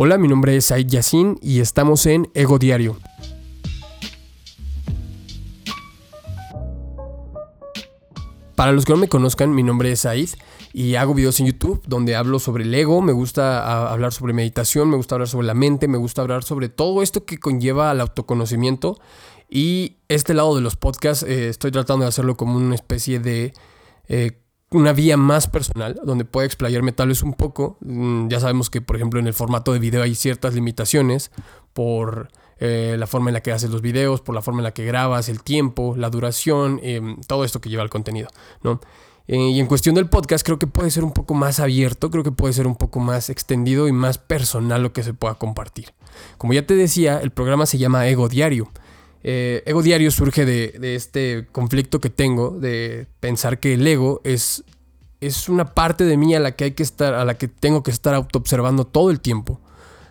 Hola, mi nombre es Said Yassin y estamos en Ego Diario. Para los que no me conozcan, mi nombre es Said y hago videos en YouTube donde hablo sobre el ego, me gusta hablar sobre meditación, me gusta hablar sobre la mente, me gusta hablar sobre todo esto que conlleva al autoconocimiento y este lado de los podcasts eh, estoy tratando de hacerlo como una especie de eh, una vía más personal, donde pueda explayarme tal vez un poco. Mm, ya sabemos que, por ejemplo, en el formato de video hay ciertas limitaciones por eh, la forma en la que haces los videos, por la forma en la que grabas, el tiempo, la duración, em, todo esto que lleva al contenido, ¿no? Eh, y en cuestión del podcast, creo que puede ser un poco más abierto, creo que puede ser un poco más extendido y más personal lo que se pueda compartir. Como ya te decía, el programa se llama Ego Diario. Eh, ego diario surge de, este conflicto que tengo de pensar que el ego es, es una parte de mí a la que hay que estar, a la que tengo que estar autoobservando todo el tiempo,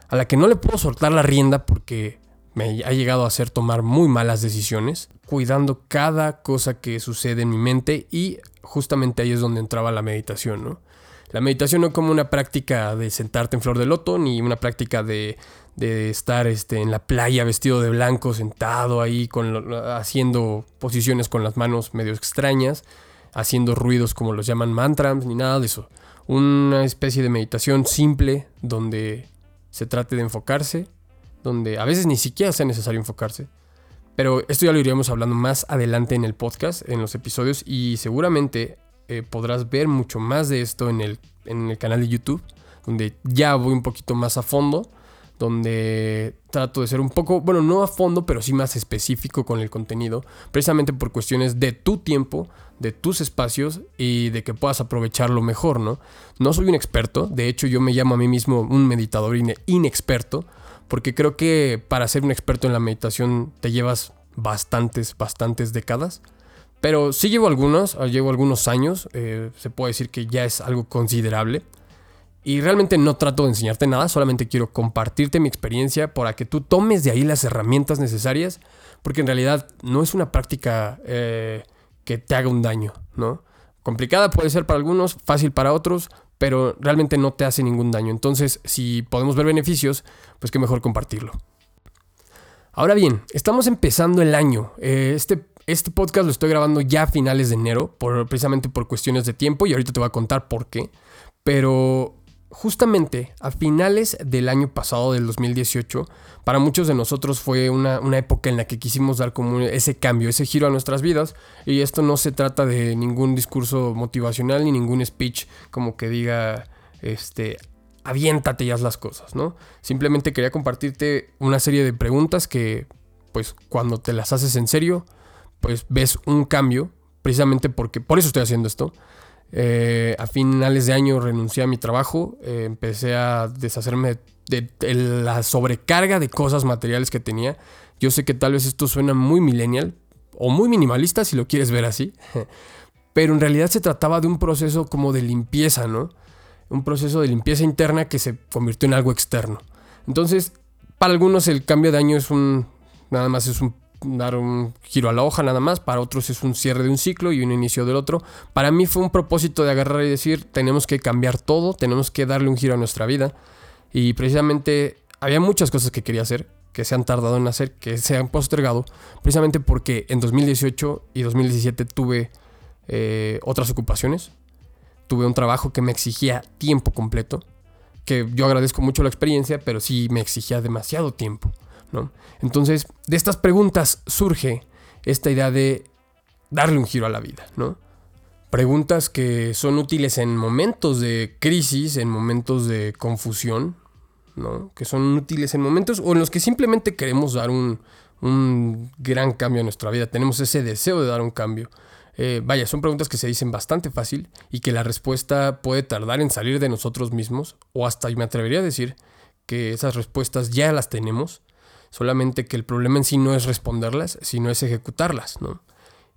a la que no le puedo soltar la rienda porque me ha llegado a hacer tomar muy malas decisiones, cuidando cada cosa que sucede en mi mente y justamente ahí es donde entraba la meditación, ¿no? La meditación no como una práctica de sentarte en flor de loto, ni una práctica de, de estar este, en la playa vestido de blanco, sentado ahí, con haciendo posiciones con las manos medio extrañas, haciendo ruidos como los llaman mantras, ni nada de eso. Una especie de meditación simple donde se trate de enfocarse, donde a veces ni siquiera sea necesario enfocarse. Pero esto ya lo iríamos hablando más adelante en el podcast, en los episodios, y seguramente eh, podrás ver mucho más de esto en el, en el canal de YouTube, donde ya voy un poquito más a fondo donde trato de ser un poco, bueno, no a fondo, pero sí más específico con el contenido, precisamente por cuestiones de tu tiempo, de tus espacios y de que puedas aprovecharlo mejor, ¿no? No soy un experto, de hecho yo me llamo a mí mismo un meditador inexperto, porque creo que para ser un experto en la meditación te llevas bastantes, bastantes décadas. Pero sí llevo algunos, llevo algunos años, eh, se puede decir que ya es algo considerable. Y realmente no trato de enseñarte nada, solamente quiero compartirte mi experiencia para que tú tomes de ahí las herramientas necesarias, porque en realidad no es una práctica eh, que te haga un daño, ¿no? Complicada puede ser para algunos, fácil para otros, pero realmente no te hace ningún daño. Entonces, si podemos ver beneficios, pues qué mejor compartirlo. Ahora bien, estamos empezando el año. Eh, este, este podcast lo estoy grabando ya a finales de enero, precisamente por cuestiones de tiempo, y ahorita te voy a contar por qué. Pero justamente a finales del año pasado, del 2018, para muchos de nosotros fue una, época en la que quisimos dar como ese cambio, ese giro a nuestras vidas. Y esto no se trata de ningún discurso motivacional ni ningún speech como que diga, este, aviéntate ya las cosas, ¿no? Simplemente quería compartirte una serie de preguntas que, pues, cuando te las haces en serio, pues ves un cambio, precisamente porque, por eso estoy haciendo esto. Eh, a finales de año renuncié a mi trabajo, eh, empecé a deshacerme de, la sobrecarga de cosas materiales que tenía. Yo sé que tal vez esto suena muy millennial o muy minimalista si lo quieres ver así, pero en realidad se trataba de un proceso como de limpieza, ¿no? Un proceso de limpieza interna que se convirtió en algo externo. Entonces, para algunos el cambio de año es un, nada más es un dar un giro a la hoja nada más, para otros es un cierre de un ciclo y un inicio del otro. Para mí fue un propósito de agarrar y decir, tenemos que cambiar todo, tenemos que darle un giro a nuestra vida. Y precisamente había muchas cosas que quería hacer, que se han tardado en hacer, que se han postergado, precisamente porque en 2018 y 2017 tuve eh, otras ocupaciones, tuve un trabajo que me exigía tiempo completo, que yo agradezco mucho la experiencia, pero sí me exigía demasiado tiempo. Entonces, de estas preguntas surge esta idea de darle un giro a la vida, ¿no? Preguntas que son útiles en momentos de crisis, en momentos de confusión, ¿no? Que son útiles en momentos o en los que simplemente queremos dar un, gran cambio a nuestra vida, tenemos ese deseo de dar un cambio. Eh, vaya, son preguntas que se dicen bastante fácil y que la respuesta puede tardar en salir de nosotros mismos o hasta me atrevería a decir que esas respuestas ya las tenemos solamente que el problema en sí no es responderlas, sino es ejecutarlas, ¿no?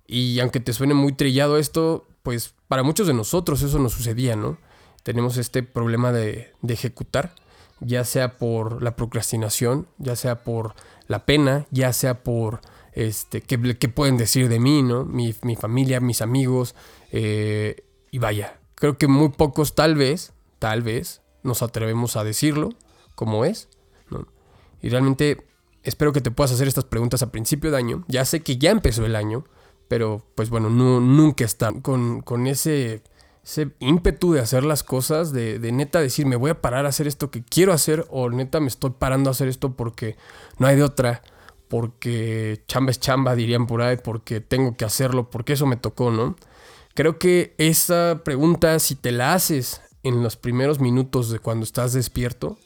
Y aunque te suene muy trillado esto, pues para muchos de nosotros eso nos sucedía, ¿no? Tenemos este problema de, ejecutar, ya sea por la procrastinación, ya sea por la pena, ya sea por este, qué, pueden decir de mí, ¿no? Mi, familia, mis amigos, eh, y vaya, creo que muy pocos tal vez, tal vez, nos atrevemos a decirlo, como es, ¿no? Y realmente espero que te puedas hacer estas preguntas a principio de año. Ya sé que ya empezó el año, pero pues bueno, no, nunca está con, con ese, ese, ímpetu de hacer las cosas, de, de, neta decir, me voy a parar a hacer esto que quiero hacer, o neta me estoy parando a hacer esto porque no hay de otra, porque chamba es chamba, dirían por ahí, porque tengo que hacerlo, porque eso me tocó, ¿no? Creo que esa pregunta, si te la haces en los primeros minutos de cuando estás despierto,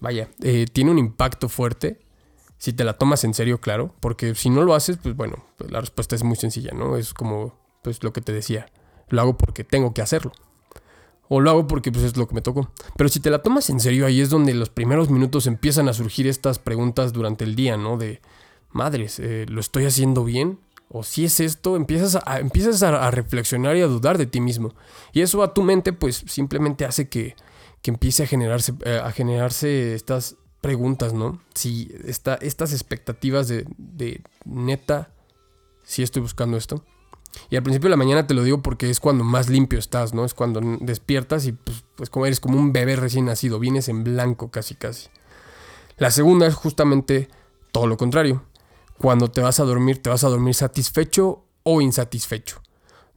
vaya, eh, tiene un impacto fuerte si te la tomas en serio, claro, porque si no lo haces, pues bueno, pues la respuesta es muy sencilla, ¿no? Es como, pues lo que te decía, lo hago porque tengo que hacerlo. O lo hago porque pues es lo que me tocó. Pero si te la tomas en serio, ahí es donde los primeros minutos empiezan a surgir estas preguntas durante el día, ¿no? De, madres, eh, ¿lo estoy haciendo bien? O si es esto, empiezas, a, empiezas a, reflexionar y a dudar de ti mismo. Y eso a tu mente, pues simplemente hace que, que empiece a generarse, eh, a generarse estas preguntas, ¿no? Si está, estas expectativas de, neta, si estoy buscando esto. Y al principio de la mañana te lo digo porque es cuando más limpio estás, ¿no? Es cuando despiertas y pues, pues como eres como un bebé recién nacido, vienes en blanco casi casi. La segunda es justamente todo lo contrario. Cuando te vas a dormir, te vas a dormir satisfecho o insatisfecho.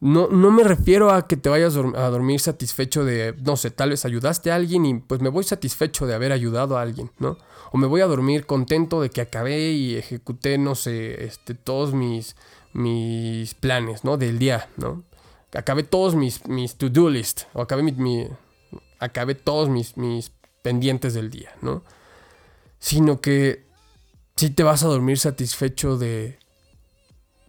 No, no me refiero a que te vayas a dormir satisfecho de, no sé, tal vez ayudaste a alguien y pues me voy satisfecho de haber ayudado a alguien, ¿no? O me voy a dormir contento de que acabé y ejecuté, no sé, este, todos mis, mis planes, ¿no? Del día, ¿no? Acabé todos mis, mis to-do list, o acabé, mi, acabé todos mis, mis pendientes del día, ¿no? Sino que si te vas a dormir satisfecho de,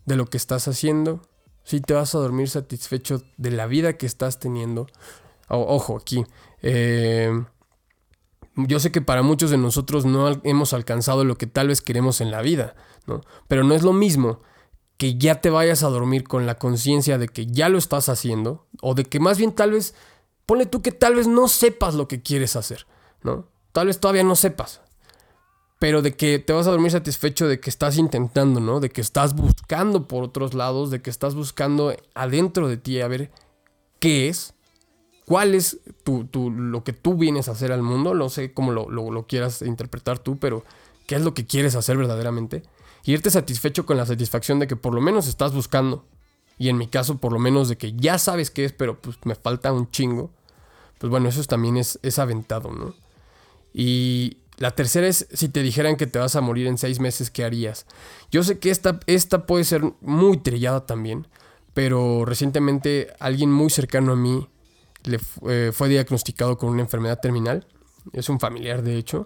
de lo que estás haciendo, si te vas a dormir satisfecho de la vida que estás teniendo. ojo, aquí. Eh, yo sé que para muchos de nosotros no hemos alcanzado lo que tal vez queremos en la vida, ¿no? Pero no es lo mismo que ya te vayas a dormir con la conciencia de que ya lo estás haciendo, o de que más bien tal vez, ponle tú que tal vez no sepas lo que quieres hacer, ¿no? Tal vez todavía no sepas, pero de que te vas a dormir satisfecho de que estás intentando, ¿no? De que estás buscando por otros lados, de que estás buscando adentro de ti a ver qué es, cuál es tu, lo que tú vienes a hacer al mundo, no sé cómo lo, lo, quieras interpretar tú, pero qué es lo que quieres hacer verdaderamente. Y irte satisfecho con la satisfacción de que por lo menos estás buscando. Y en mi caso, por lo menos de que ya sabes qué es, pero pues me falta un chingo. Pues bueno, eso también es, es aventado, ¿no? Y, la tercera es si te dijeran que te vas a morir en seis meses, ¿qué harías? Yo sé que esta, esta puede ser muy trillada también, pero recientemente alguien muy cercano a mí le eh, fue diagnosticado con una enfermedad terminal. Es un familiar, de hecho.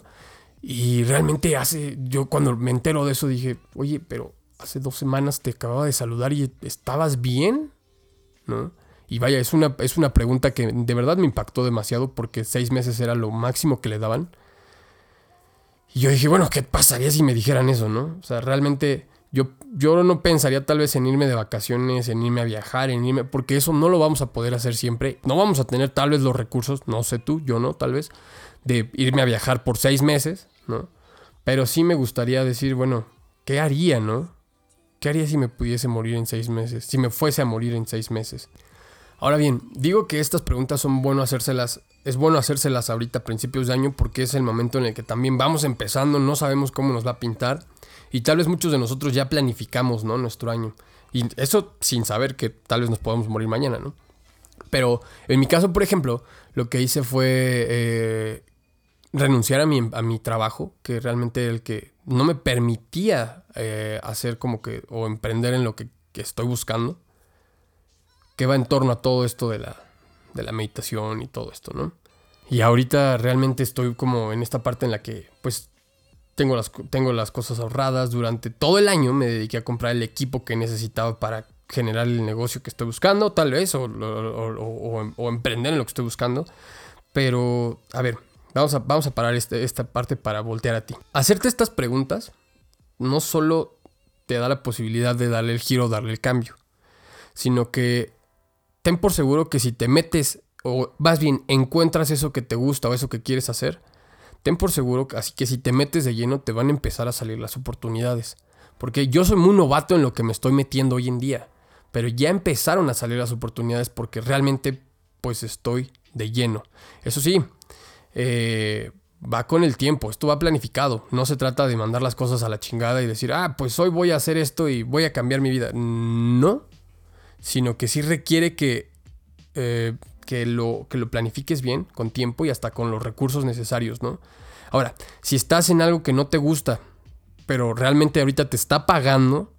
Y realmente hace, yo cuando me entero de eso dije, oye, pero hace dos semanas te acababa de saludar y estabas bien, ¿no? Y vaya, es una, es una pregunta que de verdad me impactó demasiado porque seis meses era lo máximo que le daban. Y yo dije, bueno, ¿qué pasaría si me dijeran eso, no? O sea, realmente yo, yo no pensaría tal vez en irme de vacaciones, en irme a viajar, en irme, porque eso no lo vamos a poder hacer siempre. No vamos a tener tal vez los recursos, no sé tú, yo no, tal vez, de irme a viajar por seis meses, ¿no? Pero sí me gustaría decir, bueno, ¿qué haría, no? ¿Qué haría si me pudiese morir en seis meses? Si me fuese a morir en seis meses. Ahora bien, digo que estas preguntas son bueno hacérselas, es bueno hacérselas ahorita a principios de año porque es el momento en el que también vamos empezando, no sabemos cómo nos va a pintar y tal vez muchos de nosotros ya planificamos, ¿no? Nuestro año. Y eso sin saber que tal vez nos podamos morir mañana, ¿no? Pero en mi caso, por ejemplo, lo que hice fue eh, renunciar a mi, a mi trabajo, que realmente el que no me permitía eh, hacer como que, o emprender en lo que estoy buscando que va en torno a todo esto de la, de la meditación y todo esto, ¿no? Y ahorita realmente estoy como en esta parte en la que pues tengo las, tengo las cosas ahorradas. Durante todo el año me dediqué a comprar el equipo que necesitaba para generar el negocio que estoy buscando, tal vez, o, o, emprender en lo que estoy buscando. Pero, a ver, vamos a, vamos a parar este, esta parte para voltear a ti. Hacerte estas preguntas no solo te da la posibilidad de darle el giro, darle el cambio, sino que ten por seguro que si te metes o más bien encuentras eso que te gusta o eso que quieres hacer, ten por seguro así que si te metes de lleno te van a empezar a salir las oportunidades. Porque yo soy muy novato en lo que me estoy metiendo hoy en día, pero ya empezaron a salir las oportunidades porque realmente pues estoy de lleno. Eso sí, eh, va con el tiempo, esto va planificado. No se trata de mandar las cosas a la chingada y decir, ah, pues hoy voy a hacer esto y voy a cambiar mi vida. No, sino que sí requiere que, eh, que, lo, que lo planifiques bien, con tiempo y hasta con los recursos necesarios, ¿no? Ahora, si estás en algo que no te gusta, pero realmente ahorita te está pagando,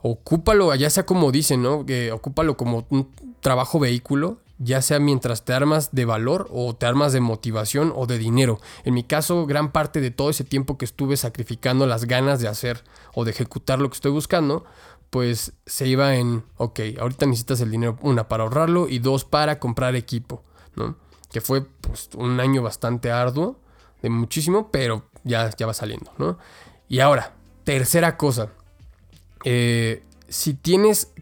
ocúpalo, ya sea como dicen, ¿no? Que ocúpalo como un trabajo vehículo, ya sea mientras te armas de valor o te armas de motivación o de dinero. En mi caso, gran parte de todo ese tiempo que estuve sacrificando las ganas de hacer o de ejecutar lo que estoy buscando, pues se iba en, ok, ahorita necesitas el dinero, una, para ahorrarlo y dos, para comprar equipo, ¿no? Que fue pues, un año bastante arduo, de muchísimo, pero ya, ya va saliendo, ¿no? Y ahora, tercera cosa, eh, si tienes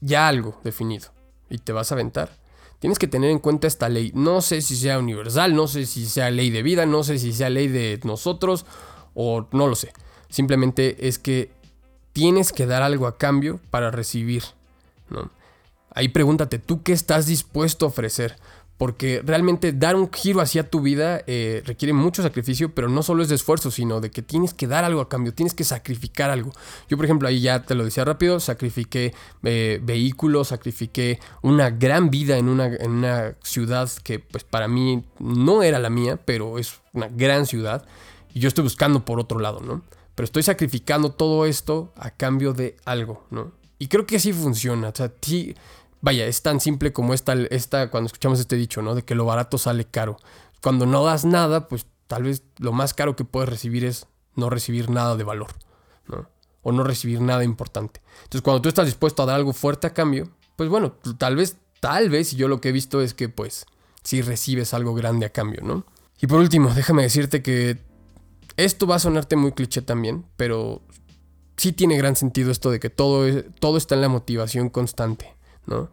ya algo definido y te vas a aventar, tienes que tener en cuenta esta ley. No sé si sea universal, no sé si sea ley de vida, no sé si sea ley de nosotros o no lo sé. Simplemente es que tienes que dar algo a cambio para recibir. ¿no? Ahí pregúntate, ¿tú qué estás dispuesto a ofrecer? Porque realmente dar un giro hacia tu vida eh, requiere mucho sacrificio, pero no solo es de esfuerzo, sino de que tienes que dar algo a cambio, tienes que sacrificar algo. Yo, por ejemplo, ahí ya te lo decía rápido, sacrifiqué eh, vehículos, sacrifiqué una gran vida en una, en una ciudad que pues para mí no era la mía, pero es una gran ciudad. Y yo estoy buscando por otro lado, ¿no? Pero estoy sacrificando todo esto a cambio de algo, ¿no? Y creo que así funciona. O sea, sí, vaya, es tan simple como esta, esta, cuando escuchamos este dicho, ¿no? De que lo barato sale caro. Cuando no das nada, pues tal vez lo más caro que puedes recibir es no recibir nada de valor, ¿no? O no recibir nada importante. Entonces, cuando tú estás dispuesto a dar algo fuerte a cambio, pues bueno, tal vez, tal vez, y yo lo que he visto es que, pues, sí recibes algo grande a cambio, ¿no? Y por último, déjame decirte que esto va a sonarte muy cliché también, pero sí tiene gran sentido esto de que todo, todo está en la motivación constante, ¿no?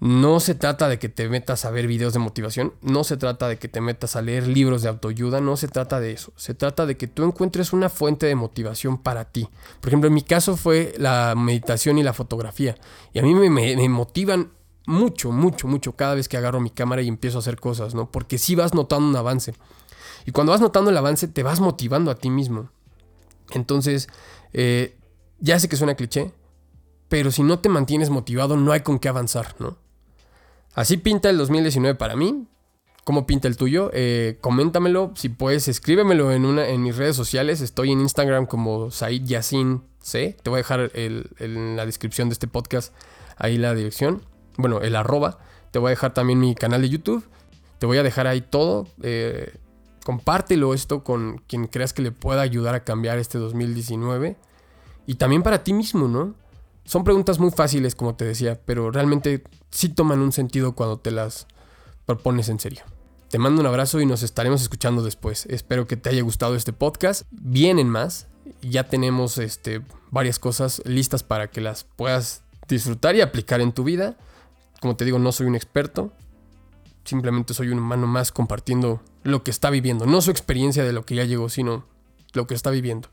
No se trata de que te metas a ver videos de motivación, no se trata de que te metas a leer libros de autoayuda, no se trata de eso. Se trata de que tú encuentres una fuente de motivación para ti. Por ejemplo, en mi caso fue la meditación y la fotografía. Y a mí me, me motivan mucho, mucho, mucho cada vez que agarro mi cámara y empiezo a hacer cosas, ¿no? Porque sí vas notando un avance. Y cuando vas notando el avance, te vas motivando a ti mismo. Entonces, eh, ya sé que suena cliché, pero si no te mantienes motivado, no hay con qué avanzar, ¿no? Así pinta el 2019 para mí. ¿Cómo pinta el tuyo? Eh, coméntamelo. Si puedes, escríbemelo en, una, en mis redes sociales. Estoy en Instagram como Said Yassin C. Te voy a dejar en la descripción de este podcast ahí la dirección. Bueno, el arroba. Te voy a dejar también mi canal de YouTube. Te voy a dejar ahí todo. Eh, compártelo esto con quien creas que le pueda ayudar a cambiar este 2019. Y también para ti mismo, ¿no? Son preguntas muy fáciles, como te decía, pero realmente sí toman un sentido cuando te las propones en serio. Te mando un abrazo y nos estaremos escuchando después. Espero que te haya gustado este podcast. Vienen más. Ya tenemos este, varias cosas listas para que las puedas disfrutar y aplicar en tu vida. Como te digo, no soy un experto. Simplemente soy un humano más compartiendo lo que está viviendo. No su experiencia de lo que ya llegó, sino lo que está viviendo.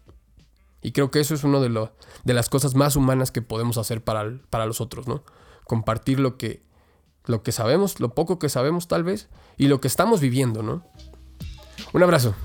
Y creo que eso es una de, de las cosas más humanas que podemos hacer para, para los otros, ¿no? Compartir lo que, lo que sabemos, lo poco que sabemos tal vez, y lo que estamos viviendo, ¿no? Un abrazo.